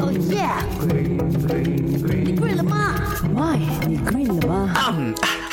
哦耶！你 green 了吗？喂，你 green 了吗？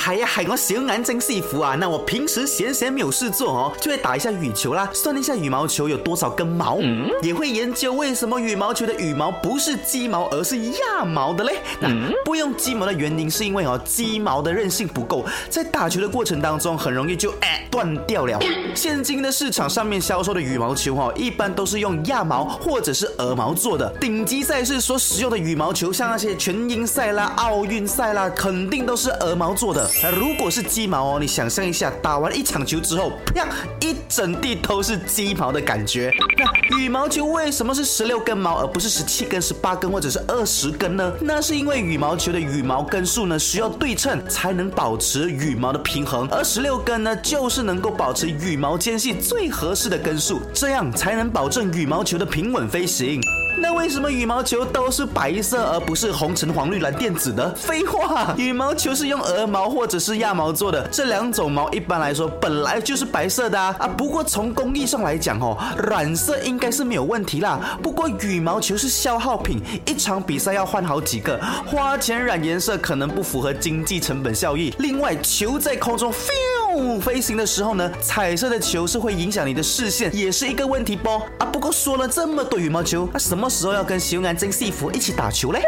嗯，系呀海我小眼睛师傅啊！那我平时闲闲没有事做哦，就会打一下羽球啦，算一下羽毛球有多少根毛，也会研究为什么羽毛球的羽毛不是鸡毛而是鸭毛的嘞。那不用鸡毛的原因是因为哦，鸡毛的韧性不够，在打球的过程当中很容易就哎断掉了。现今的市场上面销售的羽毛球哦，一般都是用鸭毛或者是鹅毛做的。顶级赛事所使用的羽毛球，像那些全英赛啦、奥运赛啦，肯定都是鹅毛做的。那如果是鸡毛哦，你想象一下，打完一场球之后，啪，一整地都是鸡毛的感觉。那羽毛球为什么是十六根毛，而不是十七根、十八根或者是二十根呢？那是因为羽毛球的羽毛根数呢需要对称，才能保持羽毛的平衡，而十六根呢就是能够保持羽毛间隙最合适的根数，这样才能保证羽毛球的平稳飞行。那为什么羽毛球都是白色而不是红橙黄绿蓝靛紫的？废话，羽毛球是用鹅毛或者是亚毛做的，这两种毛一般来说本来就是白色的啊。啊不过从工艺上来讲哦，染色应该是没有问题啦。不过羽毛球是消耗品，一场比赛要换好几个，花钱染颜色可能不符合经济成本效益。另外，球在空中飞动物飞行的时候呢，彩色的球是会影响你的视线，也是一个问题不。啊，不过说了这么多羽毛球，那什么时候要跟熊安真幸福一起打球嘞？